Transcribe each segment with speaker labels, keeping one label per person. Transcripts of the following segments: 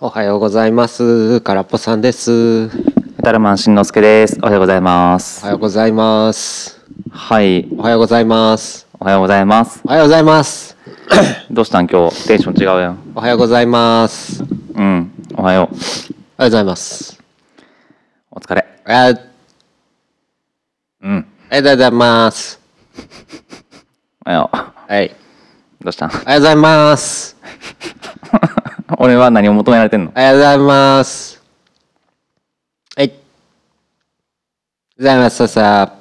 Speaker 1: おはようございます。からっぽさんです。
Speaker 2: メタルマンしんのすけです。おはようございます。
Speaker 1: おはようございます。
Speaker 2: はい。
Speaker 1: おはようございます。
Speaker 2: おはようございます。
Speaker 1: おはようございます。
Speaker 2: どうしたん今日？テンション違うやん。
Speaker 1: おはようございます。
Speaker 2: うん。おはよう。
Speaker 1: おはようございます。
Speaker 2: お疲れ。
Speaker 1: ああり
Speaker 2: うん。
Speaker 1: がとうございます。
Speaker 2: おはよ
Speaker 1: はい。
Speaker 2: う。どうしたん？
Speaker 1: おはようございます。
Speaker 2: 俺は何を求められてんの？
Speaker 1: おはようございます。はい。ございます。ささ。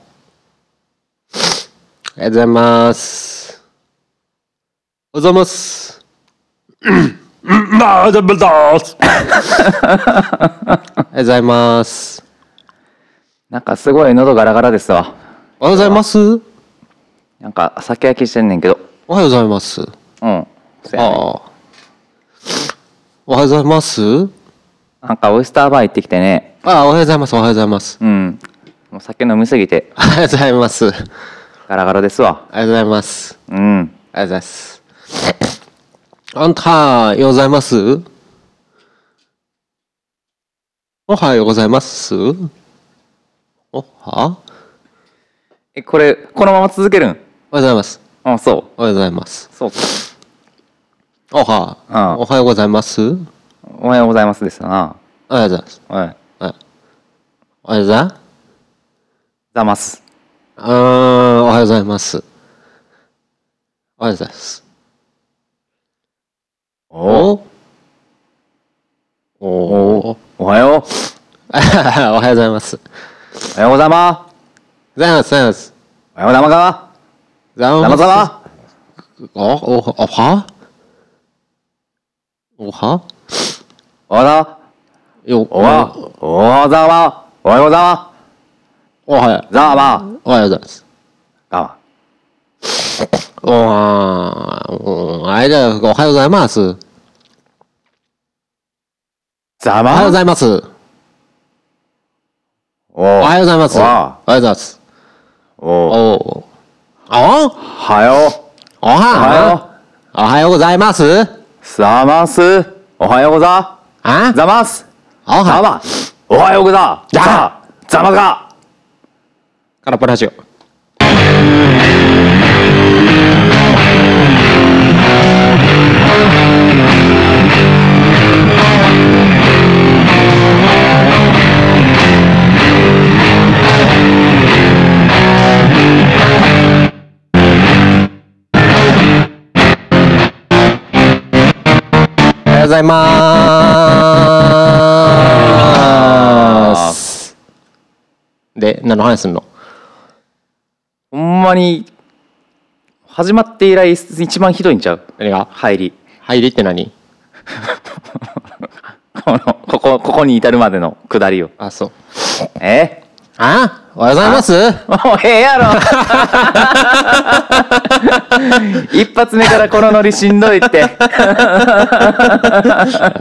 Speaker 1: おはようございます。おはようございます。まあ、だめだおはようございます。
Speaker 2: なんかすごい喉ガラガラですわ。
Speaker 1: おはようございます。
Speaker 2: なんか酒焼きしてんねんけど。
Speaker 1: おはようございます。
Speaker 2: うん。
Speaker 1: ああ。おはようございます。
Speaker 2: なんかオイスターバー行ってきてね。
Speaker 1: ああ、おはようございます。おはようございます。
Speaker 2: うん。もう酒飲みすぎて
Speaker 1: おはようございます。
Speaker 2: ガラガラですわ。
Speaker 1: うございます。
Speaker 2: うん。
Speaker 1: ありがとうございます。あんた、ようございます？おはようございます？おは？
Speaker 2: え、これ、このまま続けるん？
Speaker 1: おはようございます。
Speaker 2: あ、そう。
Speaker 1: おはようございます。
Speaker 2: そうか。
Speaker 1: おは
Speaker 2: うん
Speaker 1: おはようございます
Speaker 2: おはようございますですな。
Speaker 1: おはようございます。
Speaker 2: はい。
Speaker 1: はい。おはようございます。
Speaker 2: ざます。
Speaker 1: うーん、おはようございます。おはようございます。
Speaker 2: お
Speaker 1: おお
Speaker 2: おはよう。
Speaker 1: おはようございます。
Speaker 2: おはようございます。
Speaker 1: ございます、ございます。
Speaker 2: おはようございます。
Speaker 1: ござい
Speaker 2: ざまざま。
Speaker 1: お、お、おはおは？
Speaker 2: おはよ
Speaker 1: よ、
Speaker 2: う。おは。おはようざま。おはようございま
Speaker 1: おはよ
Speaker 2: す。ざま。
Speaker 1: う、おはようございます。
Speaker 2: ざま。
Speaker 1: おは、おあれだよ、おはようございます。
Speaker 2: ざ
Speaker 1: おはようご
Speaker 2: ま。
Speaker 1: ざいます。
Speaker 2: お
Speaker 1: おはようございます。お
Speaker 2: お
Speaker 1: はようございます。
Speaker 2: お
Speaker 1: おお。お
Speaker 2: はよ
Speaker 1: お
Speaker 2: う。おは？
Speaker 1: は
Speaker 2: よ
Speaker 1: おはようございます。
Speaker 2: う。ざます。おはようござ。
Speaker 1: あ？
Speaker 2: ざます。
Speaker 1: おは。
Speaker 2: おはようござ。
Speaker 1: ざ
Speaker 2: ざ。ざまが。
Speaker 1: カラッポラジオ。ございます。で、何の話すんの？
Speaker 2: ほんまに。始まって以来一番ひどいんちゃう？
Speaker 1: 何が？
Speaker 2: 入り。
Speaker 1: 入りって何？
Speaker 2: この、ここ、ここに至るまでの下りを。
Speaker 1: あ、そう。
Speaker 2: え？
Speaker 1: あ？おはようございます
Speaker 2: もうええやろ 一発目からこのノリしんどいって
Speaker 1: あ、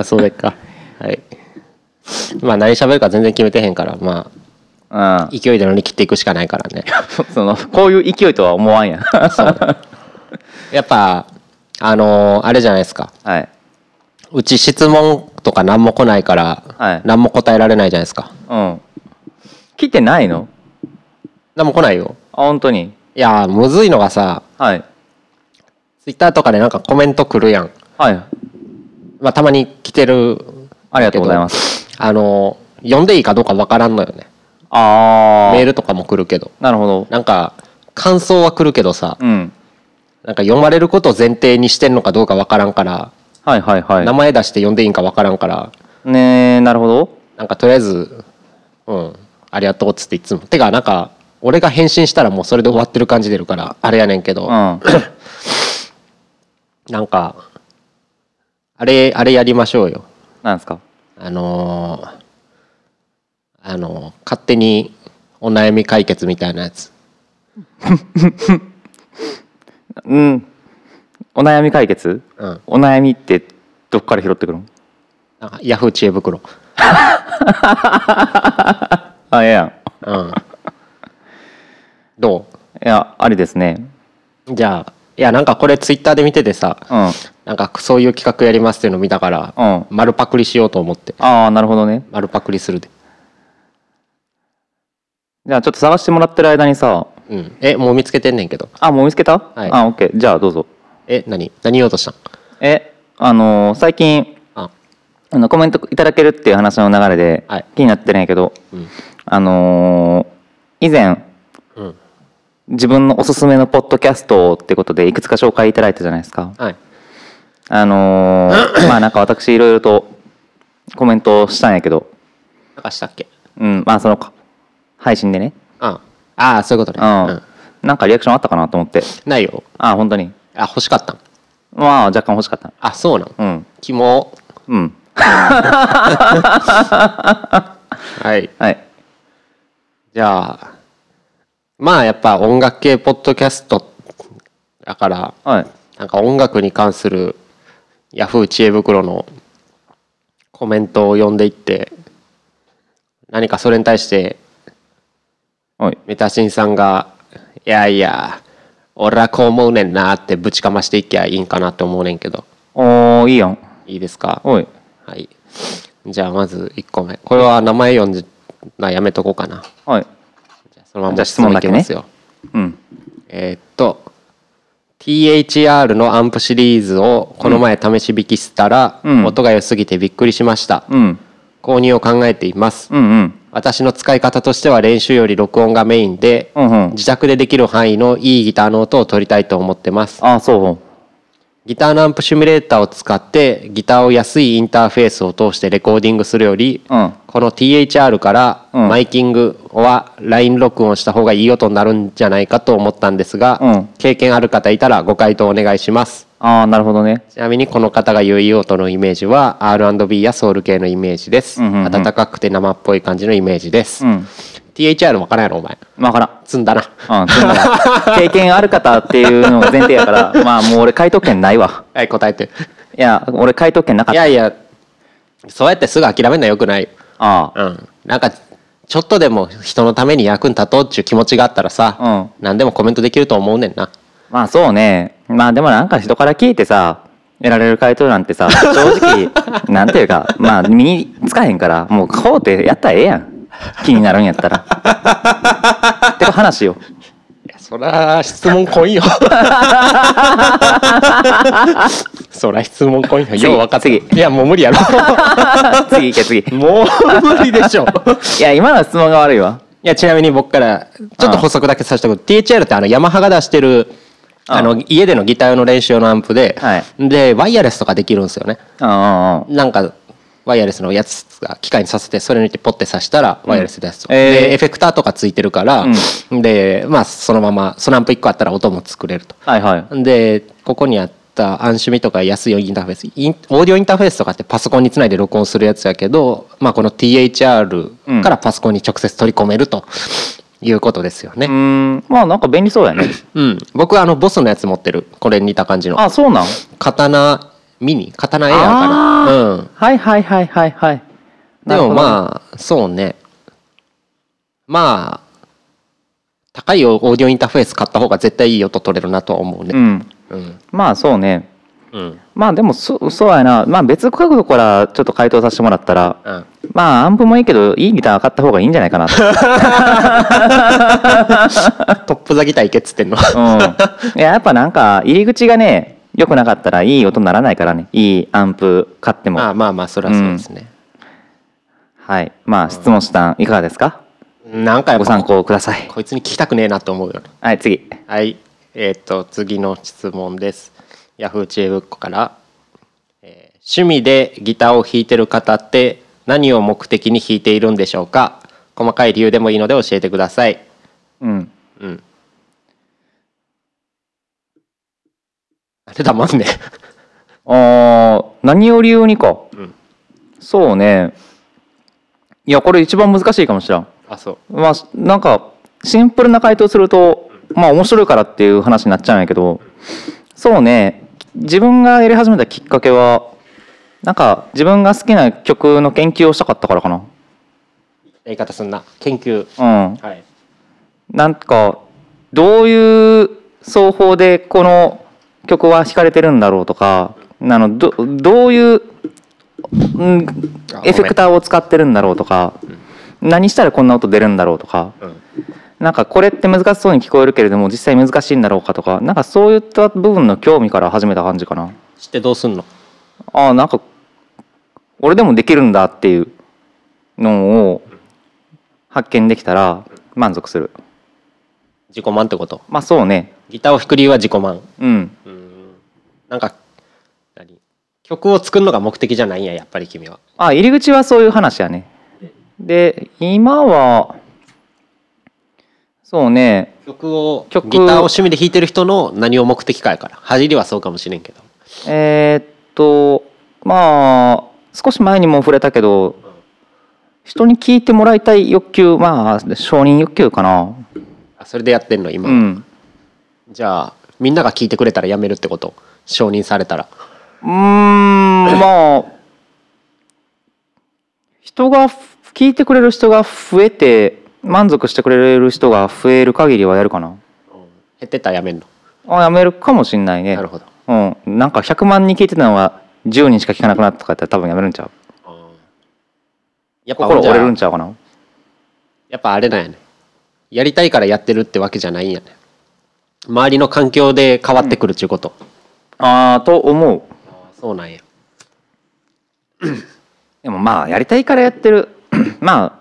Speaker 1: そうでっか。はい。まあ何喋るか全然決めてへんから、ま
Speaker 2: うん
Speaker 1: あ、勢いで乗り切っていくしかないからね。
Speaker 2: そのこういう勢いとは思わんやん
Speaker 1: やっぱ、あのーあれじゃないですか。
Speaker 2: はい、
Speaker 1: うち質問とか何も来ないから、
Speaker 2: はい
Speaker 1: 何も答えられないじゃないですか。
Speaker 2: うん来てないの？
Speaker 1: 何も来ないよ。
Speaker 2: あ本当に？
Speaker 1: いやー、むずいのがさ、
Speaker 2: はい
Speaker 1: ツイッターとかでなんかコメント来るやん。
Speaker 2: はい
Speaker 1: まあたまに来てる。
Speaker 2: ありがとうございます
Speaker 1: あのー読んでいいかどうかわからんのよね。
Speaker 2: ああ
Speaker 1: メールとかも来るけど。
Speaker 2: なるほど
Speaker 1: なんか、感想は来るけどさ、
Speaker 2: うん
Speaker 1: なんか読まれることを前提にしてんのかどうかわからんから、
Speaker 2: はいはいは
Speaker 1: 名前出して読んでいいんかわからんから、
Speaker 2: いねえなるほど
Speaker 1: なんかとりあえず、うん、ありがとうっつっていつも。てか、なんか、俺が返信したらもうそれで終わってる感じ出るから、あれやねんけど、
Speaker 2: うん
Speaker 1: なんか、あれ、あれやりましょうよ。
Speaker 2: なんですか？
Speaker 1: あのーあのー勝手にお悩み解決みたいなやつ。
Speaker 2: うんお悩み解決？
Speaker 1: うん。
Speaker 2: お悩みってどっから拾ってくるの？
Speaker 1: なんかヤフー知恵袋。
Speaker 2: あええやん
Speaker 1: うん。
Speaker 2: ありですね。
Speaker 1: うじゃあ、いやなんかこれツイッターで見ててさ
Speaker 2: うん。あ
Speaker 1: なんかそういう企画やりますっていうの見たから、
Speaker 2: うん。
Speaker 1: 丸パクリしようと思って。
Speaker 2: あなるほどね。
Speaker 1: 丸パクリするで。
Speaker 2: じゃあちょっと探してもらってる間にさ
Speaker 1: うん。えもう見つけてんねんけど。
Speaker 2: あもう見つけた、
Speaker 1: はい。
Speaker 2: あオッケー。じゃあどうぞ。
Speaker 1: え何？何言おうとしたん？
Speaker 2: えあのー最近
Speaker 1: あ。
Speaker 2: あのコメントいただけるっていう話の流れで
Speaker 1: はい。
Speaker 2: 気になってるんやけど、
Speaker 1: うん。
Speaker 2: あのー以前
Speaker 1: うん
Speaker 2: 自分のおすすめのポッドキャストってことでいくつか紹介いただいたじゃないですか。
Speaker 1: はい。
Speaker 2: あのー まあなんか私いろいろとコメントをしたんやけど。
Speaker 1: なんかしたっけ？
Speaker 2: うんまあその配信でね。
Speaker 1: ああそういうこと
Speaker 2: う
Speaker 1: ね、
Speaker 2: ん、なんかリアクションあったかなと思って。
Speaker 1: ないよ。
Speaker 2: あ本当に。
Speaker 1: あ欲しかったん。
Speaker 2: まあ若干欲しかった。
Speaker 1: あそうなん。
Speaker 2: うん。
Speaker 1: キモ
Speaker 2: うん。
Speaker 1: はい。
Speaker 2: はい。
Speaker 1: じゃあまあやっぱ音楽系ポッドキャストだから
Speaker 2: はい。
Speaker 1: なんか音楽に関するヤフー知恵袋のコメントを読んでいって何かそれに対して
Speaker 2: はい。
Speaker 1: メタシンさんが「いやいや俺はこう思うねんな」ってぶちかましていきゃいいんかなって思うねんけど。
Speaker 2: おーいいやん。
Speaker 1: いいですか？
Speaker 2: おい。
Speaker 1: はい。じゃあまず1個目。これは名前読んでなやめとこうかな。
Speaker 2: はい
Speaker 1: そのまま質問いきますよ、
Speaker 2: うん。
Speaker 1: えーっと THR のアンプシリーズをこの前試し弾きしたら、
Speaker 2: うん。
Speaker 1: 音が良すぎてびっくりしました、
Speaker 2: うん。
Speaker 1: 購入を考えています、
Speaker 2: うんうん。
Speaker 1: 私の使い方としては練習より録音がメインで、
Speaker 2: うんうん。
Speaker 1: 自宅でできる範囲のいいギターの音を取りたいと思ってます。
Speaker 2: あそ
Speaker 1: ギターのアンプシミュレーターを使ってギターを安いインターフェースを通してレコーディングするより、
Speaker 2: ううん。
Speaker 1: この THR から
Speaker 2: うん。
Speaker 1: マイキングはライン録音した方がいい音になるんじゃないかと思ったんですが、
Speaker 2: うん。
Speaker 1: 経験ある方いたらご回答お願いします。
Speaker 2: ああなるほどね。
Speaker 1: ちなみにこの方が言ういい音のイメージは R&B やソウル系のイメージです、
Speaker 2: うんうんうん。
Speaker 1: 暖かくて生っぽい感じのイメージです、
Speaker 2: うん。
Speaker 1: THR 分からんやろお前。
Speaker 2: わからん。
Speaker 1: 積んだな。
Speaker 2: うん積んだな。経験ある方っていうのが前提やからまあもう俺回答権ないわ。
Speaker 1: はい答えて。
Speaker 2: いや俺回答権なかった。
Speaker 1: いやいやそうやってすぐ諦めるのはよくない。
Speaker 2: ああ
Speaker 1: うん。なんかちょっとでも人のために役に立とうっていう気持ちがあったらさ、
Speaker 2: うん。
Speaker 1: 何でもコメントできると思うねんな。
Speaker 2: まあそうね。まあでもなんか人から聞いてさ得られる回答なんてさ 正直なんていうかまあ身につかへんからもうこうってやったらええやん。気になるんやったら。てか話よ
Speaker 1: そら質問来いよ。そら質問来いよ。
Speaker 2: 次
Speaker 1: よう分かった。
Speaker 2: 次。
Speaker 1: いやもう無理やろ。
Speaker 2: 次行け次。い
Speaker 1: もう無理でしょ。
Speaker 2: や今の質問が悪いわ。
Speaker 1: いやちなみに僕からちょっと補足だけさせておく。THR ってあのヤマハが出してるあの家でのギター用の練習用のアンプで、
Speaker 2: はい。
Speaker 1: でワイヤレスとかできるんですよね。なんかワイヤレスのやつが機械にさせてそれにてポッて刺したらワイヤレスですと、
Speaker 2: えー。
Speaker 1: でエフェクターとかついてるから、でまあそのままそのアンプ1個あったら音も作れると。
Speaker 2: はいはい。
Speaker 1: でここにあったアンシュミとか安いインターフェース。インオーディオインターフェースとかってパソコンにつないで録音するやつやけど、まあ、この THR からパソコンに直接取り込めるということですよね、
Speaker 2: うーん。まあなんか便利そうやね。
Speaker 1: うん、僕はあのボスのやつ持ってる。これに似た感じの。
Speaker 2: あそうなん？
Speaker 1: 刀ミニ刀エアーかなうん。
Speaker 2: はいはいはいはいはい。
Speaker 1: でもまあそうね。まあ高いオーディオインターフェース買った方が絶対いい音取れるなとは思うね。
Speaker 2: うん。
Speaker 1: うん。
Speaker 2: まあそうね。
Speaker 1: うん。
Speaker 2: まあでもそそうやな。まあ別角度からちょっと回答させてもらったら
Speaker 1: うん。
Speaker 2: まあアンプもいいけどいいギター買った方がいいんじゃないかな。と
Speaker 1: トップザギターいけっつってんの。
Speaker 2: うん。いややっぱなんか入り口がね良くなかったらいい音にならないからね。いいアンプ買っても。
Speaker 1: まあまあまあそれはそうですね、
Speaker 2: はい。まあ質問したんいかがですか？
Speaker 1: なんかやっぱ
Speaker 2: ご参考ください。
Speaker 1: こいつに聞きたくねえなと思うよね。
Speaker 2: はい次。
Speaker 1: はい。えっ、と次の質問です。ヤフー知恵袋から、えー趣味でギターを弾いてる方って何を目的に弾いているんでしょうか？細かい理由でもいいので教えてください。
Speaker 2: うん。
Speaker 1: うんなんで黙んね。ん
Speaker 2: あー何を理由にか、
Speaker 1: ん。
Speaker 2: そうね。いやこれ一番難しいかもしれん。
Speaker 1: あそう。
Speaker 2: まあなんかシンプルな回答するとまあ面白いからっていう話になっちゃうんやけどそうね。自分がやり始めたきっかけはなんか自分が好きな曲の研究をしたかったからかな。
Speaker 1: 言い方すんな。研究。
Speaker 2: うん。
Speaker 1: はい。
Speaker 2: なんかどういう奏法でこの曲は弾かれてるんだろうとかあのどどういう、うん、
Speaker 1: あ
Speaker 2: エフェクターを使ってるんだろうとか何したらこんな音出るんだろうとか
Speaker 1: うん。
Speaker 2: なんかこれって難しそうに聞こえるけれども実際難しいんだろうかとかなんかそういった部分の興味から始めた感じかな。
Speaker 1: 知ってどうすんの？
Speaker 2: ああなんか俺でもできるんだっていうのを発見できたら満足する。
Speaker 1: 自己満ってこと？
Speaker 2: まあそうね
Speaker 1: ギターを弾く理由は自己満。
Speaker 2: うん。
Speaker 1: なんか何？曲を作るのが目的じゃないんややっぱり君は。
Speaker 2: あ入り口はそういう話やね。で今はそうね。
Speaker 1: 曲を
Speaker 2: 曲
Speaker 1: ギターを趣味で弾いてる人の何を目的かやから。入りはそうかもしれんけど。
Speaker 2: えーっとまあ少し前にも触れたけど人に聞いてもらいたい欲求まあ承認欲求かな。
Speaker 1: あそれでやってんの今、
Speaker 2: うん
Speaker 1: じゃあみんなが聞いてくれたらやめるってこと？承認されたら。
Speaker 2: うーんまあ人が聞いてくれる人が増えて満足してくれる人が増える限りはやるかな。
Speaker 1: 減ってったらやめんの？
Speaker 2: あやめるかもしんないね。
Speaker 1: なるほど。
Speaker 2: うん。なんか100万人聞いてたのは10人しか聞かなくなったとかやったら多分やめるんちゃう。
Speaker 1: やっぱ
Speaker 2: 心折れるんちゃうかな。
Speaker 1: やっぱあれなんやね。やりたいからやってるってわけじゃないんやね周りの環境で変わってくるっちゅうこと、
Speaker 2: ああと思う。
Speaker 1: そうなんや。
Speaker 2: でもまあやりたいからやってる。まあ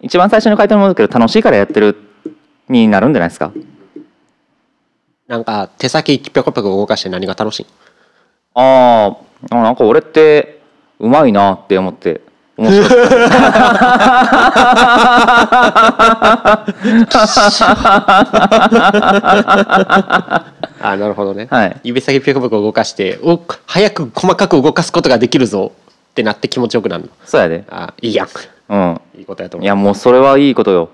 Speaker 2: 一番最初に書いものだけど楽しいからやってるになるんじゃないですか。
Speaker 1: なんか手先ぴょこぴょこ動かして何が楽しい
Speaker 2: あーあなんか俺ってうまいなって思って面白か
Speaker 1: あなるほどね、
Speaker 2: はい。
Speaker 1: 指先ぴょこぴょこ動かしてお早く細かく動かすことができるぞ。ってなって気持ちよくなるの。
Speaker 2: そうやで。
Speaker 1: あいいやん。
Speaker 2: うん。
Speaker 1: いいことやと思
Speaker 2: いうやもうそれはいいことよ。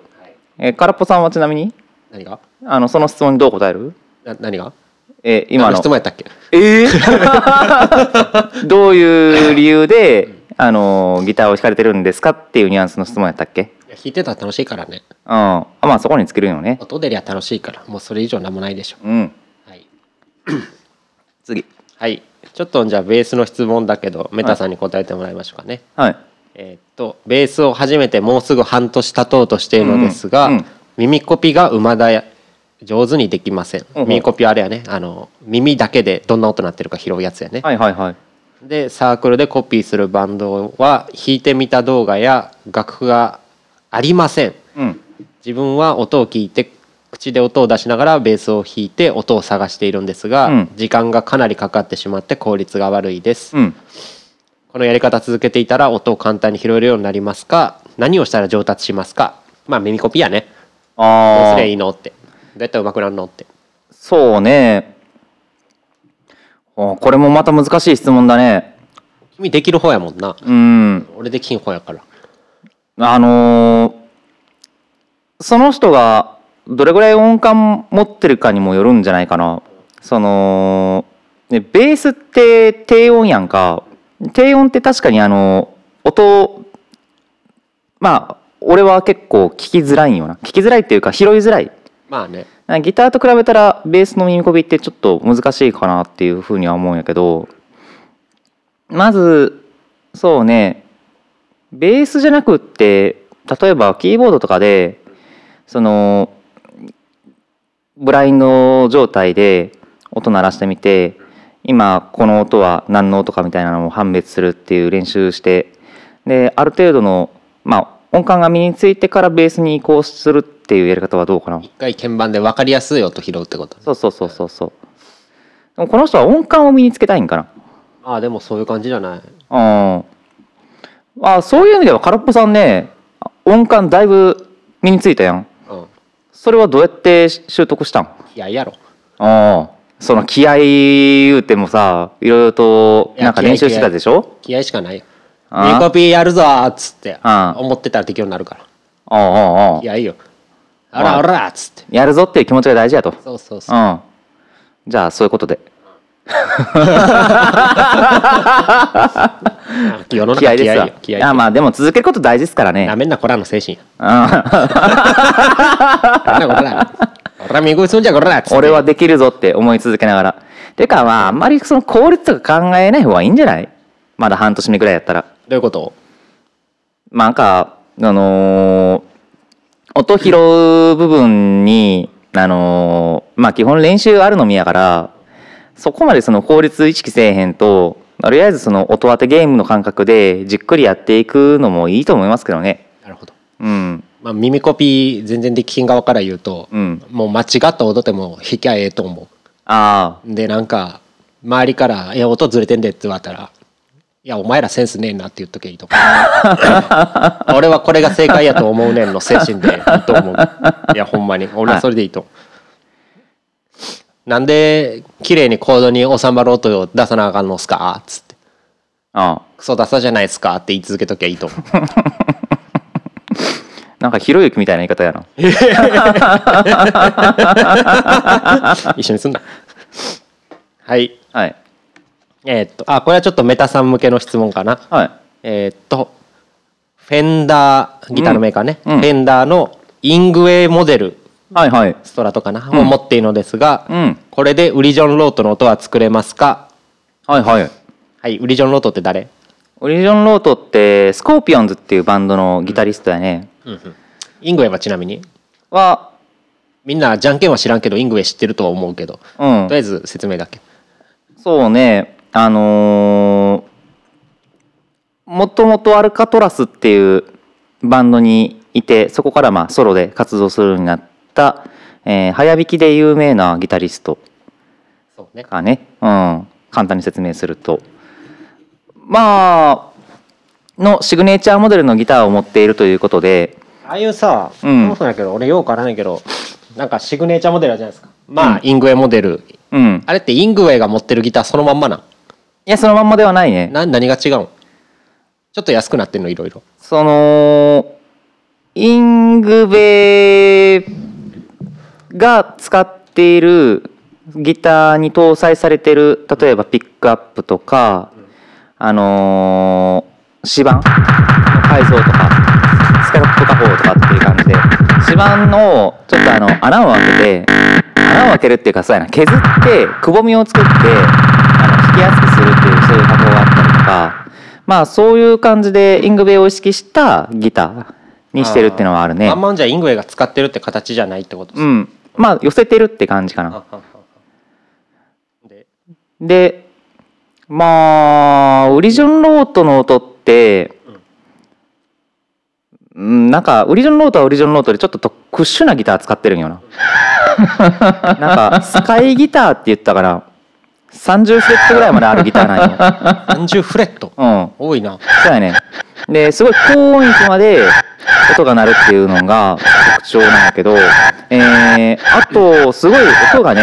Speaker 2: え空っぽさんはちなみに？
Speaker 1: 何が？
Speaker 2: あのその質問にどう答える？
Speaker 1: な何が？
Speaker 2: え今の。
Speaker 1: 何質問やったっけ？
Speaker 2: えー？どういう理由であのギターを弾かれてるんですかっていうニュアンスの質問やったっけ？
Speaker 1: 弾いてたら楽しいからね。
Speaker 2: うん。あまあそこにつけるよね。
Speaker 1: 音出りゃ楽しいからもうそれ以上なんもないでしょ。
Speaker 2: うん。
Speaker 1: はい、
Speaker 2: 次。
Speaker 1: はい、ちょっとじゃあベースの質問だけどメタさんに答えてもらいましょうかね、
Speaker 2: はい。
Speaker 1: えーっとベースを初めてもうすぐ半年経とうとしているのですが、
Speaker 2: うんうん。
Speaker 1: 耳コピが馬だ上手にできません、
Speaker 2: うんうん。
Speaker 1: 耳コピはあれやね。あの耳だけでどんな音鳴ってるか拾うやつやね、
Speaker 2: はいはいはい
Speaker 1: でサークルでコピーするバンドは弾いてみた動画や楽譜がありません。
Speaker 2: うん。
Speaker 1: 自分は音を聞いて口で音を出しながらベースを弾いて音を探しているんですが、
Speaker 2: うん。
Speaker 1: 時間がかなりかかってしまって効率が悪いです、
Speaker 2: うん。
Speaker 1: このやり方続けていたら音を簡単に拾えるようになりますか？何をしたら上達しますか？まあ耳コピやね。どう
Speaker 2: あ
Speaker 1: すりゃいい
Speaker 2: あ
Speaker 1: のって。どうやったら上手くなるのって。
Speaker 2: そうねあこれもまた難しい質問だね。
Speaker 1: 君できる方やもんな。
Speaker 2: うん。
Speaker 1: 俺できん方やから。
Speaker 2: あのーその人がどれぐらい音感持ってるかにもよるんじゃないかな。その、ね、ベースって低音やんか。低音って確かにあの音まあ俺は結構聞きづらいんよな。聞きづらいっていうか拾いづらい。
Speaker 1: まあね
Speaker 2: ギターと比べたらベースの耳コピってちょっと難しいかなっていうふうには思うんやけどまずそうねベースじゃなくって例えばキーボードとかでそのブラインド状態で音鳴らしてみて今この音は何の音かみたいなのを判別するっていう練習してである程度のまあ音感が身についてからベースに移行するっていうやり方はどうかな？
Speaker 1: 一回鍵盤で分かりやすい音拾うってこと
Speaker 2: そうそうそうそうそう。でもこの人は音感を身につけたいんかな？
Speaker 1: ああでもそういう感じじゃない。
Speaker 2: うんあそういう意味では空っぽさんね音感だいぶ身についたやん。
Speaker 1: うん。
Speaker 2: それはどうやって習得したん？あ
Speaker 1: いややろ。
Speaker 2: あその気合言うてもさいろいろとなんか練習してたでしょ？
Speaker 1: 気合しかないよ
Speaker 2: ああ
Speaker 1: 耳コピーやるぞーっつって思ってたらできるようになるから。
Speaker 2: ああああああ
Speaker 1: 気合いいよ。あらあ。らっつって。
Speaker 2: やるぞっていう気持ちが大事やと。
Speaker 1: そうそうそう。
Speaker 2: うん。じゃあそういうことで。
Speaker 1: 世の中
Speaker 2: 気合ですわ。
Speaker 1: 気合い
Speaker 2: やまあでも続けること大事ですからね。
Speaker 1: なめんなこらの精神
Speaker 2: 俺はできるぞって思い続けながら。ていうかまああんまりその効率とか考えない方がいいんじゃない？まだ半年目ぐらいやったら
Speaker 1: どういうこと？
Speaker 2: まあなんかあのー音拾う部分にあのーまあ基本練習あるのみやからそこまでその効率意識せえへんととりあえずその音当てゲームの感覚でじっくりやっていくのもいいと思いますけどね。
Speaker 1: なるほど、
Speaker 2: うん。
Speaker 1: まあ、耳コピー全然できひん側から言うと、
Speaker 2: うん。
Speaker 1: もう間違った音でも弾きゃええと思
Speaker 2: あ
Speaker 1: うでなんか周りから「いや音ずれてんで」って言われたら「いやお前らセンスねえな」って言っとけばいいとか 俺はこれが正解やと思うねんの精神でいいと思う。いやほんまに。俺はそれでいいと。思う、なんで綺麗にコードに収まる音を出さなあかんのっすか？っつって。
Speaker 2: ああ。あ
Speaker 1: クソダサじゃないっすかって言い続けときゃいいと。思 う
Speaker 2: なんかひろゆきみたいな言い方やな。
Speaker 1: 一緒にすんな。はい。
Speaker 2: はい
Speaker 1: えーっとあこれはちょっとメタさん向けの質問かな。
Speaker 2: はい。
Speaker 1: えーっとフェンダーギターのメーカーね、
Speaker 2: うん。うん。
Speaker 1: フェンダーのイングウェイモデル
Speaker 2: はいはい。
Speaker 1: ストラトかな、を持っているのですが、
Speaker 2: うん。
Speaker 1: これでウリ・ジョン・ロートの音は作れますか？
Speaker 2: はいはい。
Speaker 1: はいウリ・ジョン・ロートって誰、
Speaker 2: ウリ・ジョン・ロートってスコーピオンズっていうバンドのギタリストやね、
Speaker 1: イングウェイはちなみに？
Speaker 2: は。
Speaker 1: みんなじゃんけんは知らんけどイングウェイ知ってるとは思うけど、
Speaker 2: うん。
Speaker 1: とりあえず説明だけ。
Speaker 2: そうねあのーもともとアルカトラスっていうバンドにいてそこからまあソロで活動するようになった、えー早弾きで有名なギタリスト
Speaker 1: そうね。
Speaker 2: がね、うん、簡単に説明すると。まあのシグネチャーモデルのギターを持っているということで。
Speaker 1: ああいうさ、
Speaker 2: うん。
Speaker 1: そうだけど俺ようわからないけどなんかシグネチャーモデルあるじゃないですか。まあ、イングウェイモデル。
Speaker 2: うん。
Speaker 1: あれってイングウェイが持ってるギターそのまんまなん？
Speaker 2: いやそのまんまではないね。
Speaker 1: な何が違うん？ちょっと安くなってんのいろいろ。
Speaker 2: そのイングベが使っているギターに搭載されてる例えばピックアップとか、あのー指板？の改造とかスカラップ加工とかっていう感じで。指板のちょっとあの穴を開けて穴を開けるっていうかそうやな。削ってくぼみを作ってあの弾きやすくするっていうそういう加工があったりとかまあそういう感じでイングベを意識したギターにしてるっていうのはあるね。
Speaker 1: あんまんじゃイングウェイが使ってるって形じゃないってことです
Speaker 2: うん。まあ寄せてるって感じかな。
Speaker 1: あははは。で
Speaker 2: で？まあウリジョンロートの音って、うん、なんかウリジョンロートはウリジョンロートでちょっと特殊なギター使ってるんよな。なんかスカイギターって言ったかな30フレットぐらいまであるギターなんよ
Speaker 1: 30 フレット？
Speaker 2: うん。
Speaker 1: 多いな。
Speaker 2: そうやね。ですごい高音域まで音が鳴るっていうのが特徴なんやけど、えー、あとすごい音がね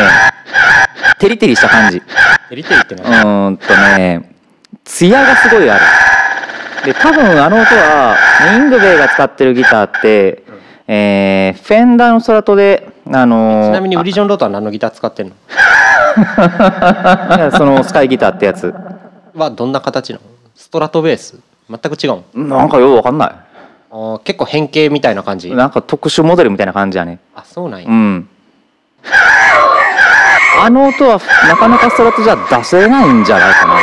Speaker 2: テリテリした感じ。
Speaker 1: テリテリって
Speaker 2: う
Speaker 1: な
Speaker 2: ーんとね艶がすごいある。で多分あの音はイングベイが使ってるギターって、えーフェンダーのストラトであのー
Speaker 1: ちなみにウリジョンロートは何のギター使ってんの？
Speaker 2: そのスカイギターってやつ。
Speaker 1: はどんな形なの？ストラトベース？全く違うん
Speaker 2: なんかようわかんな
Speaker 1: あー結構変形みたいな感じ？
Speaker 2: いなんか特殊モデルみたいな感じやね。
Speaker 1: あそうなんや、
Speaker 2: うん。あの音はなかなかストラトじゃ出せないんじゃないかな。うん。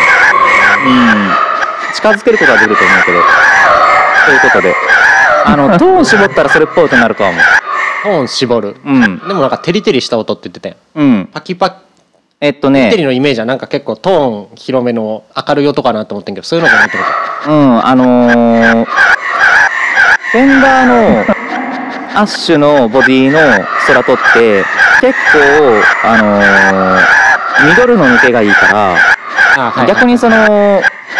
Speaker 2: 近づけることはできると思うけど。ということであのトーン絞ったらそれっぽい音になるとは思
Speaker 1: トーン絞る。
Speaker 2: ううん。
Speaker 1: でもなんかテリテリした音って言ってたやん
Speaker 2: うん。
Speaker 1: パキパキ。
Speaker 2: えっと
Speaker 1: テリテリ
Speaker 2: ね
Speaker 1: のイメージはなんか結構トーン広めの明るい音かなと思ってんけどそういうのじゃないってこ
Speaker 2: うん。あのーフェンダーのアッシュのボディのストラトって結構あのーミドルの抜けがいいから逆にその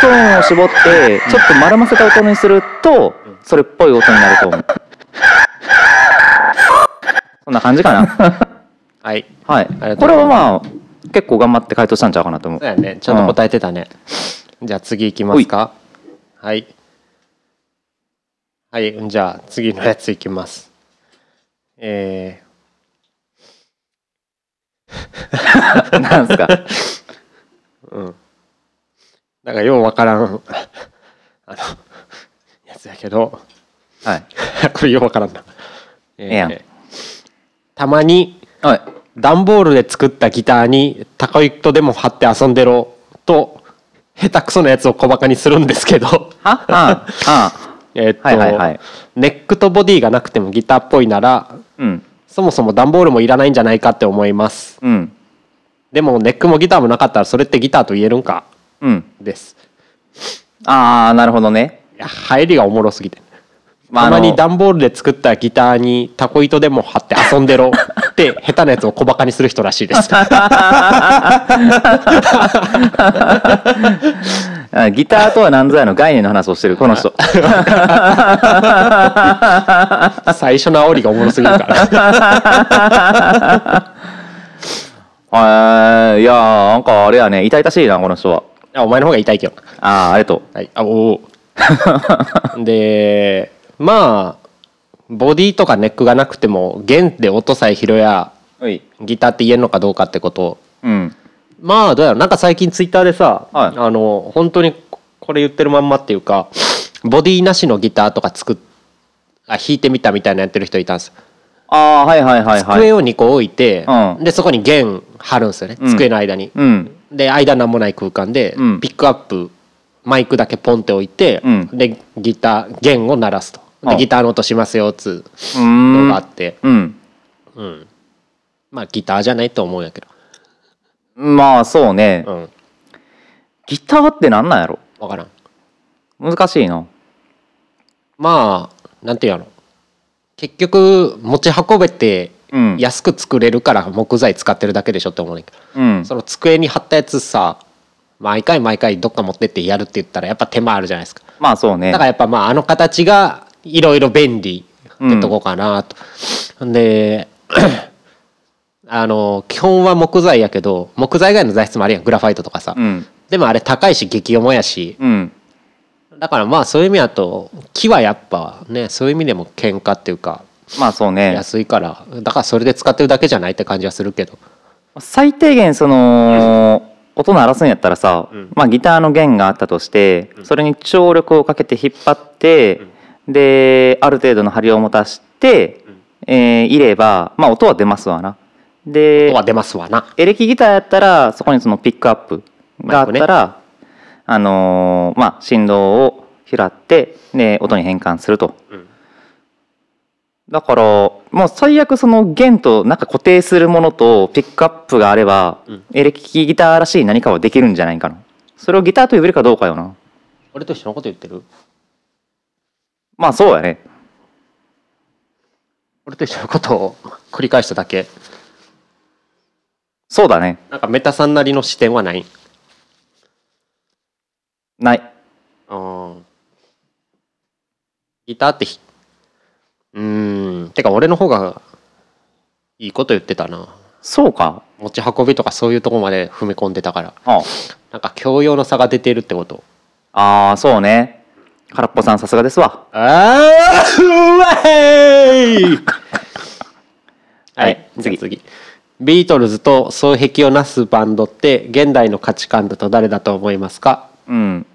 Speaker 2: トーンを絞ってちょっと丸ませた音にするとそれっぽい音になると思う。そんな感じかな。
Speaker 1: はい。
Speaker 2: はい。
Speaker 1: ありがとう。
Speaker 2: これはまあ結構頑張って回答したんちゃうかなと思う。
Speaker 1: そうやね。ちゃんと答えてたね、じゃあ次いきますか。はい。はいじゃあ次のやついきます。え
Speaker 2: なんすか？
Speaker 1: ー、うん。なんかようわからん。あのやつやけど。
Speaker 2: はい。
Speaker 1: これようわからんな、え
Speaker 2: ええやん。
Speaker 1: たまに
Speaker 2: はい。
Speaker 1: 段ボールで作ったギターにタコ糸でも貼って遊んでろと下手くそなやつを小バカにするんですけど。
Speaker 2: は？ああ。
Speaker 1: えっと、
Speaker 2: はいはいはい。
Speaker 1: ネックとボディがなくてもギターっぽいなら
Speaker 2: うん。
Speaker 1: そもそも段ボールもいらないんじゃないかって思います。
Speaker 2: うん。
Speaker 1: でもネックもギターもなかったらそれってギターと言えるんか？
Speaker 2: うん。
Speaker 1: です。
Speaker 2: ああなるほどね
Speaker 1: 入りがおもろすぎて。
Speaker 2: まあ
Speaker 1: たまに段ボールで作ったギターにタコ糸でも貼って遊んでろ。って下手なやつを小バカにする人らしいです。
Speaker 2: あギターとは何ぞやの概念の話をしてるこの人。
Speaker 1: 最初の煽りがおもろすぎるから。
Speaker 2: えーいやーなんかあれやね。痛々しいなこの人は。
Speaker 1: あお前の方が痛いけど。
Speaker 2: ああありがと
Speaker 1: はい。あおお でまあボディとかネックがなくても弦で音さえ拾やギターって言えるのかどうかってこと。を
Speaker 2: うん。
Speaker 1: まあどうやろ？うなんか最近ツイッターでさ、
Speaker 2: はい。
Speaker 1: あの本当にこれ言ってるまんまっていうかボディなしのギターとか作っあ弾いてみたみたいなやってる人いたんです。
Speaker 2: ああはいはいはいはい。
Speaker 1: 机を2個置いて、
Speaker 2: うん。
Speaker 1: でそこに弦貼るんですよね、
Speaker 2: うん。
Speaker 1: 机の間に、
Speaker 2: うん。
Speaker 1: で間なんもない空間で、
Speaker 2: うん。
Speaker 1: ピックアップマイクだけポンって置いて、
Speaker 2: うん。
Speaker 1: でギター弦を鳴らすと。
Speaker 2: うん
Speaker 1: でギターの音しますよっつ
Speaker 2: う。
Speaker 1: うの
Speaker 2: ん。
Speaker 1: があって、
Speaker 2: うん。
Speaker 1: うん。まあギターじゃないと思うんやけど。
Speaker 2: まあそうね、
Speaker 1: うん。
Speaker 2: ギターってなんなんやろ？
Speaker 1: 分からん。
Speaker 2: 難しいな。
Speaker 1: まあなんていうの結局持ち運べて
Speaker 2: うん。
Speaker 1: 安く作れるから木材使ってるだけでしょって思うねんけど、
Speaker 2: うん。
Speaker 1: その机に貼ったやつさ毎回毎回どっか持ってってやるって言ったらやっぱ手間あるじゃないですか。
Speaker 2: まあそうね。
Speaker 1: だからやっぱまああの形がいろいろ便利ってとこかなと。で あの基本は木材やけど木材以外の材質もあるやん。グラファイトとかさ、
Speaker 2: うん。
Speaker 1: でもあれ高いし激重やし。
Speaker 2: うん。
Speaker 1: だからまあそういう意味だと木はやっぱねそういう意味でも喧嘩っていうか
Speaker 2: まあそうね。
Speaker 1: 安いから。だからそれで使ってるだけじゃないって感じはするけど。
Speaker 2: 最低限その、音鳴らすんやったらさ、
Speaker 1: ん。
Speaker 2: まあ、ギターの弦があったとしてそれに張力をかけて引っ張って、である程度の張りを持たして、えーいれば、まあ、音は出ますわな。で
Speaker 1: 音は出ますわな。
Speaker 2: エレキギターやったらそこにそのピックアップがあったら、あのーまあ振動を拾ってで音に変換すると、
Speaker 1: うん
Speaker 2: だからもう最悪その弦となんか固定するものとピックアップがあれば、
Speaker 1: うん。
Speaker 2: エレキギターらしい何かはできるんじゃないかな。それをギターと呼べるかどうかよな。
Speaker 1: 俺と一緒のこと言ってる？
Speaker 2: まあそうやね。
Speaker 1: 俺と一緒のことを 繰り返しただけ。
Speaker 2: そうだね。
Speaker 1: なんかメタさんなりの視点はない？
Speaker 2: ない。
Speaker 1: うんギターってひうーん。てか俺の方がいいこと言ってたな。
Speaker 2: そうか。
Speaker 1: 持ち運びとかそういうとこまで踏み込んでたから。
Speaker 2: あ
Speaker 1: なんか教養の差が出てるってこと。
Speaker 2: あーそうね。空っぽさんさすがですわ。
Speaker 1: あーうわへ い！は
Speaker 2: はい
Speaker 1: い次次。ビートルズと双璧をなすバンドって現代の価値観だと誰だと思いますか？
Speaker 2: うん。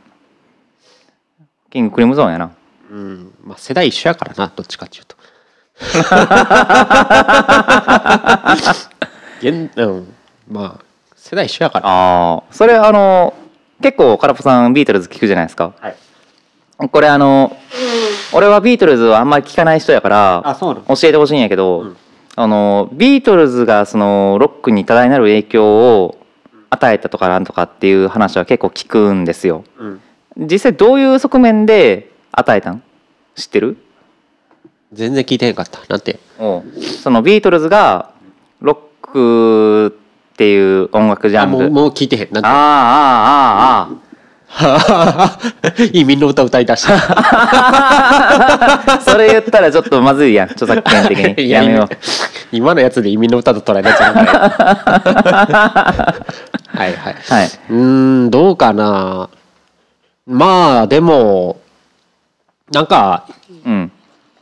Speaker 2: キングクリムゾーンやな
Speaker 1: うん。まあ世代一緒やからなどっちかっていうと。現うん。まあ世代一緒やから。
Speaker 2: ああそれあの結構空っぽさんビートルズ聞くじゃないですか。
Speaker 1: はい。
Speaker 2: これあの俺はビートルズはあんまり聞かない人やから教えてほしいんやけど、
Speaker 1: うん。
Speaker 2: あのビートルズがそのロックに多大なる影響を与えたとかなんとかっていう話は結構聞くんですよ。
Speaker 1: うん。
Speaker 2: 実際どういう側面で与えたん？知ってる？
Speaker 1: 全然聞いてへんかった。なんて？
Speaker 2: そのビートルズがロックっていう音楽ジャンル。
Speaker 1: あもうもう聞いてへん。なんて？
Speaker 2: ああああああ
Speaker 1: 移民の歌歌い出した。
Speaker 2: それ言ったらちょっとまずいやん。著作権的に。
Speaker 1: いや
Speaker 2: やめよう。
Speaker 1: 今のやつで移民の歌と捉えるやつなんかよはいはい。
Speaker 2: はい。う
Speaker 1: ーんどうかな。まあでもなんか
Speaker 2: うん。